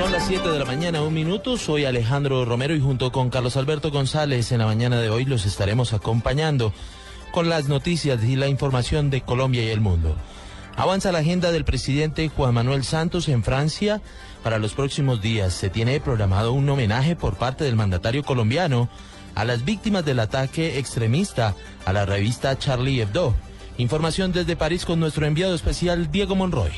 Son las 7 de la mañana, un minuto. Soy Alejandro Romero y junto con Carlos Alberto González en la mañana de hoy los estaremos acompañando con las noticias y la información de Colombia y el mundo. Avanza la agenda del presidente Juan Manuel Santos en Francia. Para los próximos días se tiene programado un homenaje por parte del mandatario colombiano a las víctimas del ataque extremista a la revista Charlie Hebdo. Información desde París con nuestro enviado especial Diego Monroy.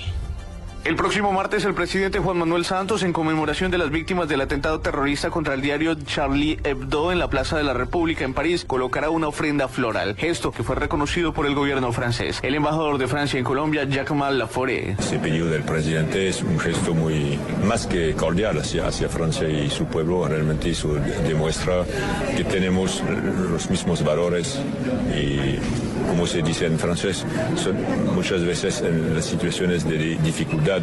El próximo martes el presidente Juan Manuel Santos, en conmemoración de las víctimas del atentado terrorista contra el diario Charlie Hebdo en la Plaza de la República en París, colocará una ofrenda floral, gesto que fue reconocido por el gobierno francés. El embajador de Francia en Colombia, Jacques Laforêt. Ese pedido del presidente es un gesto muy más que cordial hacia, hacia Francia y su pueblo. Realmente eso demuestra que tenemos los mismos valores y como se dice en francés, son muchas veces en las situaciones de dificultad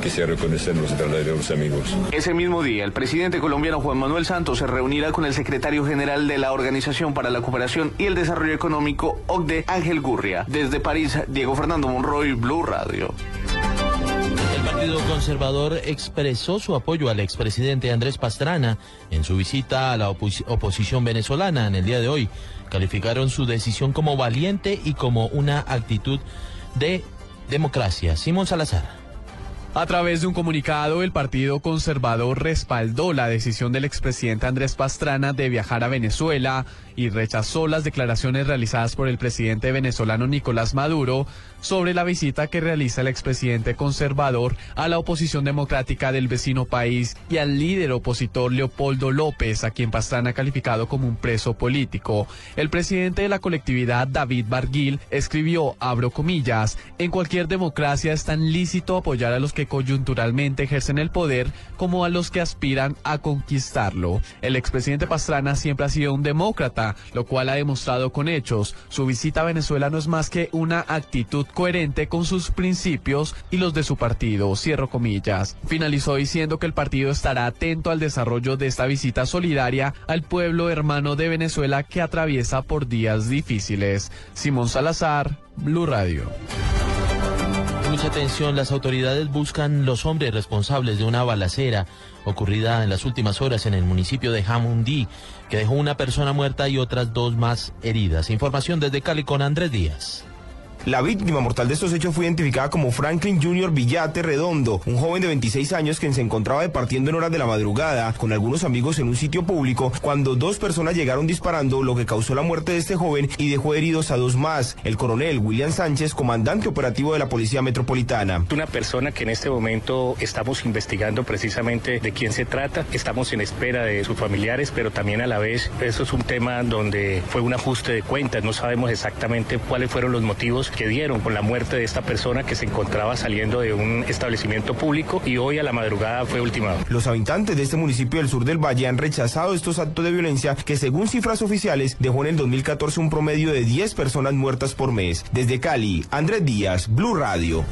que se reconocen los verdaderos amigos. Ese mismo día, el presidente colombiano Juan Manuel Santos se reunirá con el secretario general de la Organización para la Cooperación y el Desarrollo Económico, OCDE, Ángel Gurria. Desde París, Diego Fernando Monroy, Blue Radio. Partido Conservador expresó su apoyo al expresidente Andrés Pastrana en su visita a la oposición venezolana en el día de hoy. Calificaron su decisión como valiente y como una actitud de democracia. Simón Salazar. A través de un comunicado, el Partido Conservador respaldó la decisión del expresidente Andrés Pastrana de viajar a Venezuela y rechazó las declaraciones realizadas por el presidente venezolano Nicolás Maduro sobre la visita que realiza el expresidente conservador a la oposición democrática del vecino país y al líder opositor Leopoldo López, a quien Pastrana ha calificado como un preso político. El presidente de la colectividad, David Barguil, escribió, abro comillas, en cualquier democracia es tan lícito apoyar a los que coyunturalmente ejercen el poder como a los que aspiran a conquistarlo. El expresidente Pastrana siempre ha sido un demócrata, lo cual ha demostrado con hechos. Su visita a Venezuela no es más que una actitud coherente con sus principios y los de su partido, cierro comillas. Finalizó diciendo que el partido estará atento al desarrollo de esta visita solidaria al pueblo hermano de Venezuela que atraviesa por días difíciles. Simón Salazar, Blue Radio. Mucha atención, las autoridades buscan los hombres responsables de una balacera ocurrida en las últimas horas en el municipio de Jamundí, que dejó una persona muerta y otras dos más heridas. Información desde Cali con Andrés Díaz. La víctima mortal de estos hechos fue identificada como Franklin Jr. Villate Redondo, un joven de 26 años que se encontraba departiendo en horas de la madrugada con algunos amigos en un sitio público cuando dos personas llegaron disparando, lo que causó la muerte de este joven y dejó heridos a dos más. El coronel William Sánchez, comandante operativo de la Policía Metropolitana. Una persona que en este momento estamos investigando precisamente de quién se trata, estamos en espera de sus familiares, pero también a la vez eso es un tema donde fue un ajuste de cuentas, no sabemos exactamente cuáles fueron los motivos que dieron con la muerte de esta persona que se encontraba saliendo de un establecimiento público y hoy a la madrugada fue ultimado. Los habitantes de este municipio del sur del Valle han rechazado estos actos de violencia que según cifras oficiales dejó en el 2014 un promedio de 10 personas muertas por mes. Desde Cali, Andrés Díaz, Blue Radio.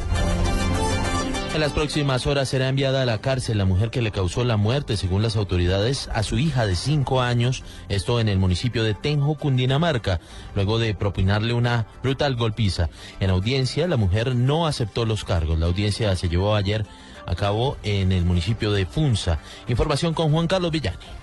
En las próximas horas será enviada a la cárcel la mujer que le causó la muerte, según las autoridades, a su hija de cinco años, esto en el municipio de Tenjo, Cundinamarca, luego de propinarle una brutal golpiza. En audiencia, la mujer no aceptó los cargos. La audiencia se llevó ayer a cabo en el municipio de Funza. Información con Juan Carlos Villani.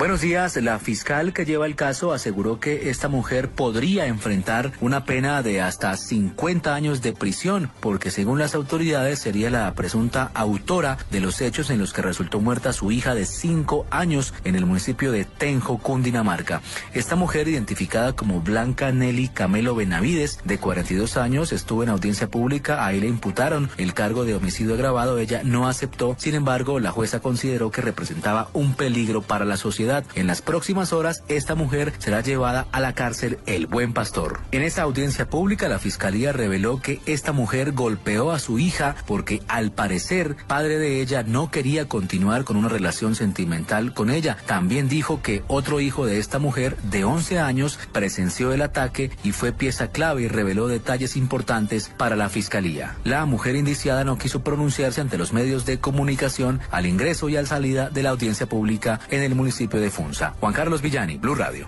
Buenos días. La fiscal que lleva el caso aseguró que esta mujer podría enfrentar una pena de hasta 50 años de prisión, porque según las autoridades sería la presunta autora de los hechos en los que resultó muerta su hija de 5 años en el municipio de Tenjo, Cundinamarca. Esta mujer, identificada como Blanca Nelly Camelo Benavides, de 42 años, estuvo en audiencia pública. Ahí le imputaron el cargo de homicidio agravado. Ella no aceptó. Sin embargo, la jueza consideró que representaba un peligro para la sociedad en las próximas horas, esta mujer será llevada a la cárcel El Buen Pastor. En esta audiencia pública, la fiscalía reveló que esta mujer golpeó a su hija porque, al parecer, padre de ella no quería continuar con una relación sentimental con ella. También dijo que otro hijo de esta mujer, de 11 años, presenció el ataque y fue pieza clave y reveló detalles importantes para la fiscalía. La mujer indiciada no quiso pronunciarse ante los medios de comunicación al ingreso y al salida de la audiencia pública en el municipio de Funza. Juan Carlos Villani, Blue Radio.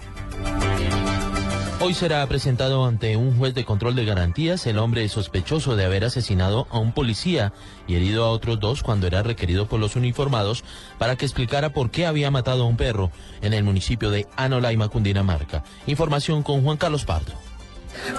Hoy será presentado ante un juez de control de garantías el hombre sospechoso de haber asesinado a un policía y herido a otros dos cuando era requerido por los uniformados para que explicara por qué había matado a un perro en el municipio de Anolaima, Cundinamarca. Información con Juan Carlos Pardo.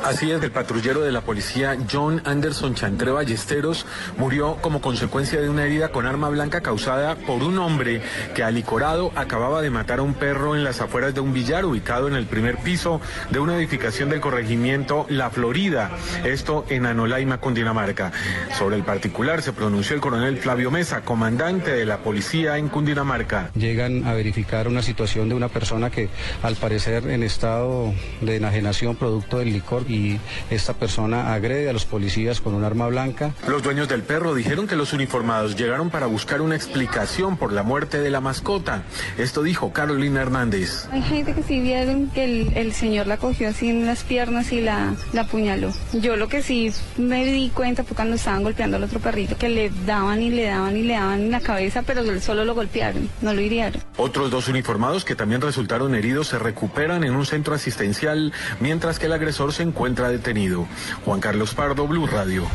Así es, el patrullero de la policía John Anderson Chantre Ballesteros murió como consecuencia de una herida con arma blanca causada por un hombre que alicorado acababa de matar a un perro en las afueras de un billar ubicado en el primer piso de una edificación del corregimiento La Florida, esto en Anolaima, Cundinamarca. Sobre el particular se pronunció el coronel Flavio Mesa, comandante de la policía en Cundinamarca. Llegan a verificar una situación de una persona que al parecer en estado de enajenación producto del y esta persona agrede a los policías con un arma blanca. Los dueños del perro dijeron que los uniformados llegaron para buscar una explicación por la muerte de la mascota. Esto dijo Carolina Hernández. Hay gente que sí vieron que el, señor la cogió así en las piernas y la, la apuñaló. Yo lo que sí me di cuenta fue cuando estaban golpeando al otro perrito que le daban y le daban y le daban en la cabeza, pero solo lo golpearon, no lo hirieron. Otros dos uniformados que también resultaron heridos se recuperan en un centro asistencial, mientras que el agresor se encuentra detenido. Juan Carlos Pardo, Blue Radio.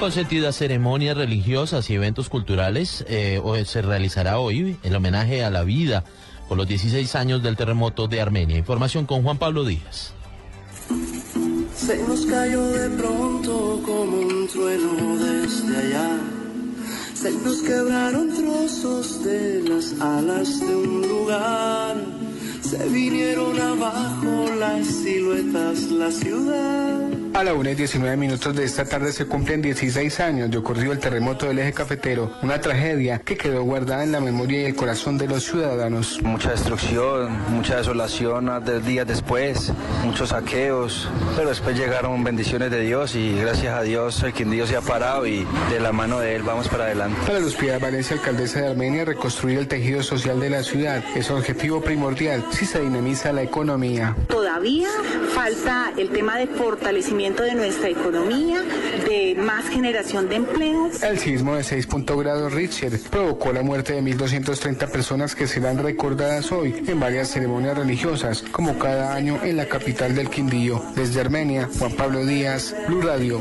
Con sentidas ceremonias religiosas y eventos culturales, eh, se realizará hoy el homenaje a la vida por los 16 años del terremoto de Armenia. Información con Juan Pablo Díaz. Se nos cayó de pronto como un trueno desde allá. Se nos quebraron trozos de las alas de un lugar se vinieron abajo las siluetas, la ciudad. A la 1 y 19 minutos de esta tarde se cumplen 16 años de ocurrido el terremoto del eje cafetero, una tragedia que quedó guardada en la memoria y el corazón de los ciudadanos. Mucha destrucción, mucha desolación días después, muchos saqueos, pero después llegaron bendiciones de Dios y gracias a Dios, el quien Dios se ha parado y de la mano de Él vamos para adelante. Para Luz Valencia, alcaldesa de Armenia, reconstruir el tejido social de la ciudad es objetivo primordial si se dinamiza la economía. Todavía falta el tema de fortalecimiento de nuestra economía, de más generación de empleos. El sismo de 6 grados Richter provocó la muerte de 1.230 personas que serán recordadas hoy en varias ceremonias religiosas, como cada año en la capital del Quindío. Desde Armenia, Juan Pablo Díaz, Blue Radio.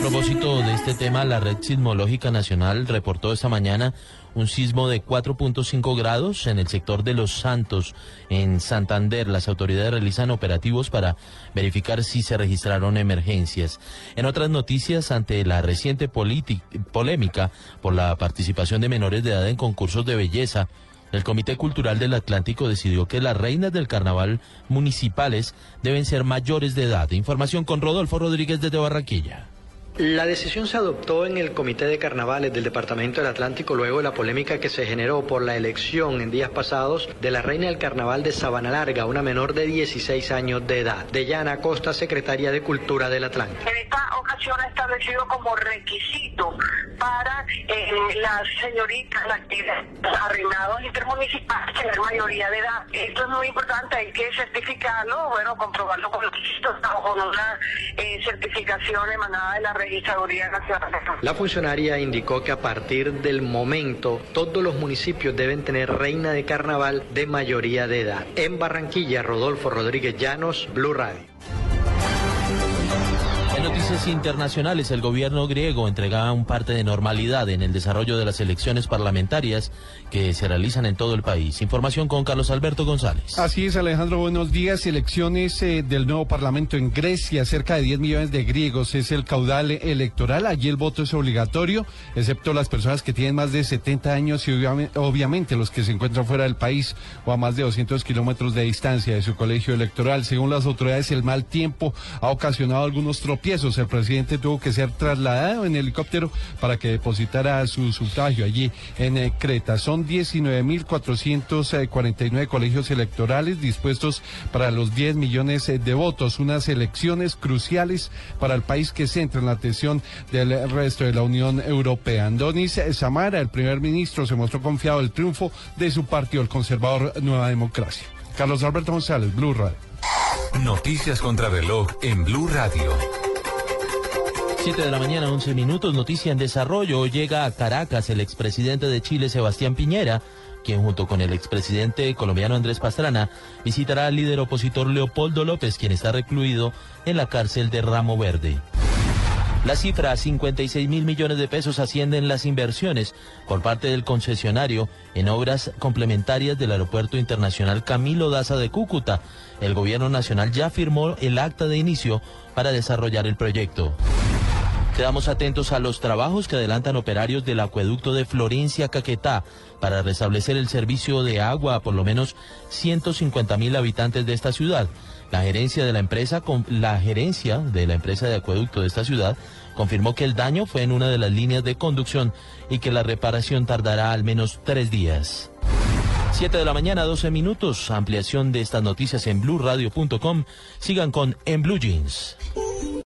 Propósito de este tema, la Red Sismológica Nacional reportó esta mañana un sismo de 4.5 grados en el sector de Los Santos, en Santander. Las autoridades realizan operativos para verificar si se registraron emergencias. En otras noticias, ante la reciente polémica por la participación de menores de edad en concursos de belleza, el Comité Cultural del Atlántico decidió que las reinas del carnaval municipales deben ser mayores de edad. Información con Rodolfo Rodríguez desde Barranquilla. La decisión se adoptó en el Comité de Carnavales del Departamento del Atlántico luego de la polémica que se generó por la elección en días pasados de la reina del carnaval de Sabana Larga, una menor de 16 años de edad. Deyana Costa, secretaria de Cultura del Atlántico. Ha establecido como requisito para eh, las señoritas, las arrendados intermunicipales tener mayoría de edad. Esto es muy importante, hay que certificarlo, bueno, comprobarlo con requisitos o con una eh, certificación emanada de la la funcionaria indicó que a partir del momento todos los municipios deben tener reina de carnaval de mayoría de edad. En Barranquilla, Rodolfo Rodríguez Llanos, Blue Radio noticias internacionales, el gobierno griego entregaba un parte de normalidad en el desarrollo de las elecciones parlamentarias que se realizan en todo el país. Información con Carlos Alberto González. Así es, Alejandro, buenos días. Elecciones eh, del nuevo Parlamento en Grecia, cerca de 10 millones de griegos es el caudal electoral. Allí el voto es obligatorio, excepto las personas que tienen más de 70 años y obviamente los que se encuentran fuera del país o a más de 200 kilómetros de distancia de su colegio electoral. Según las autoridades, el mal tiempo ha ocasionado algunos tropiezos el presidente tuvo que ser trasladado en helicóptero para que depositara su sufragio allí en eh, Creta. Son 19.449 colegios electorales dispuestos para los 10 millones eh, de votos, unas elecciones cruciales para el país que centra en la atención del resto de la Unión Europea. Andonis Samara, el primer ministro, se mostró confiado del triunfo de su partido, el conservador Nueva Democracia. Carlos Alberto González, Blue Radio. Noticias contra reloj en Blue Radio. 7 de la mañana, 11 minutos, noticia en desarrollo. Llega a Caracas el expresidente de Chile, Sebastián Piñera, quien junto con el expresidente colombiano Andrés Pastrana visitará al líder opositor Leopoldo López, quien está recluido en la cárcel de Ramo Verde. La cifra, 56 mil millones de pesos, ascienden las inversiones por parte del concesionario en obras complementarias del Aeropuerto Internacional Camilo Daza de Cúcuta. El gobierno nacional ya firmó el acta de inicio para desarrollar el proyecto. Quedamos atentos a los trabajos que adelantan operarios del acueducto de Florencia Caquetá para restablecer el servicio de agua a por lo menos 150 mil habitantes de esta ciudad. La gerencia de la empresa, la gerencia de la empresa de acueducto de esta ciudad confirmó que el daño fue en una de las líneas de conducción y que la reparación tardará al menos tres días. 7 de la mañana, 12 minutos. Ampliación de estas noticias en blueradio.com. Sigan con En Blue Jeans.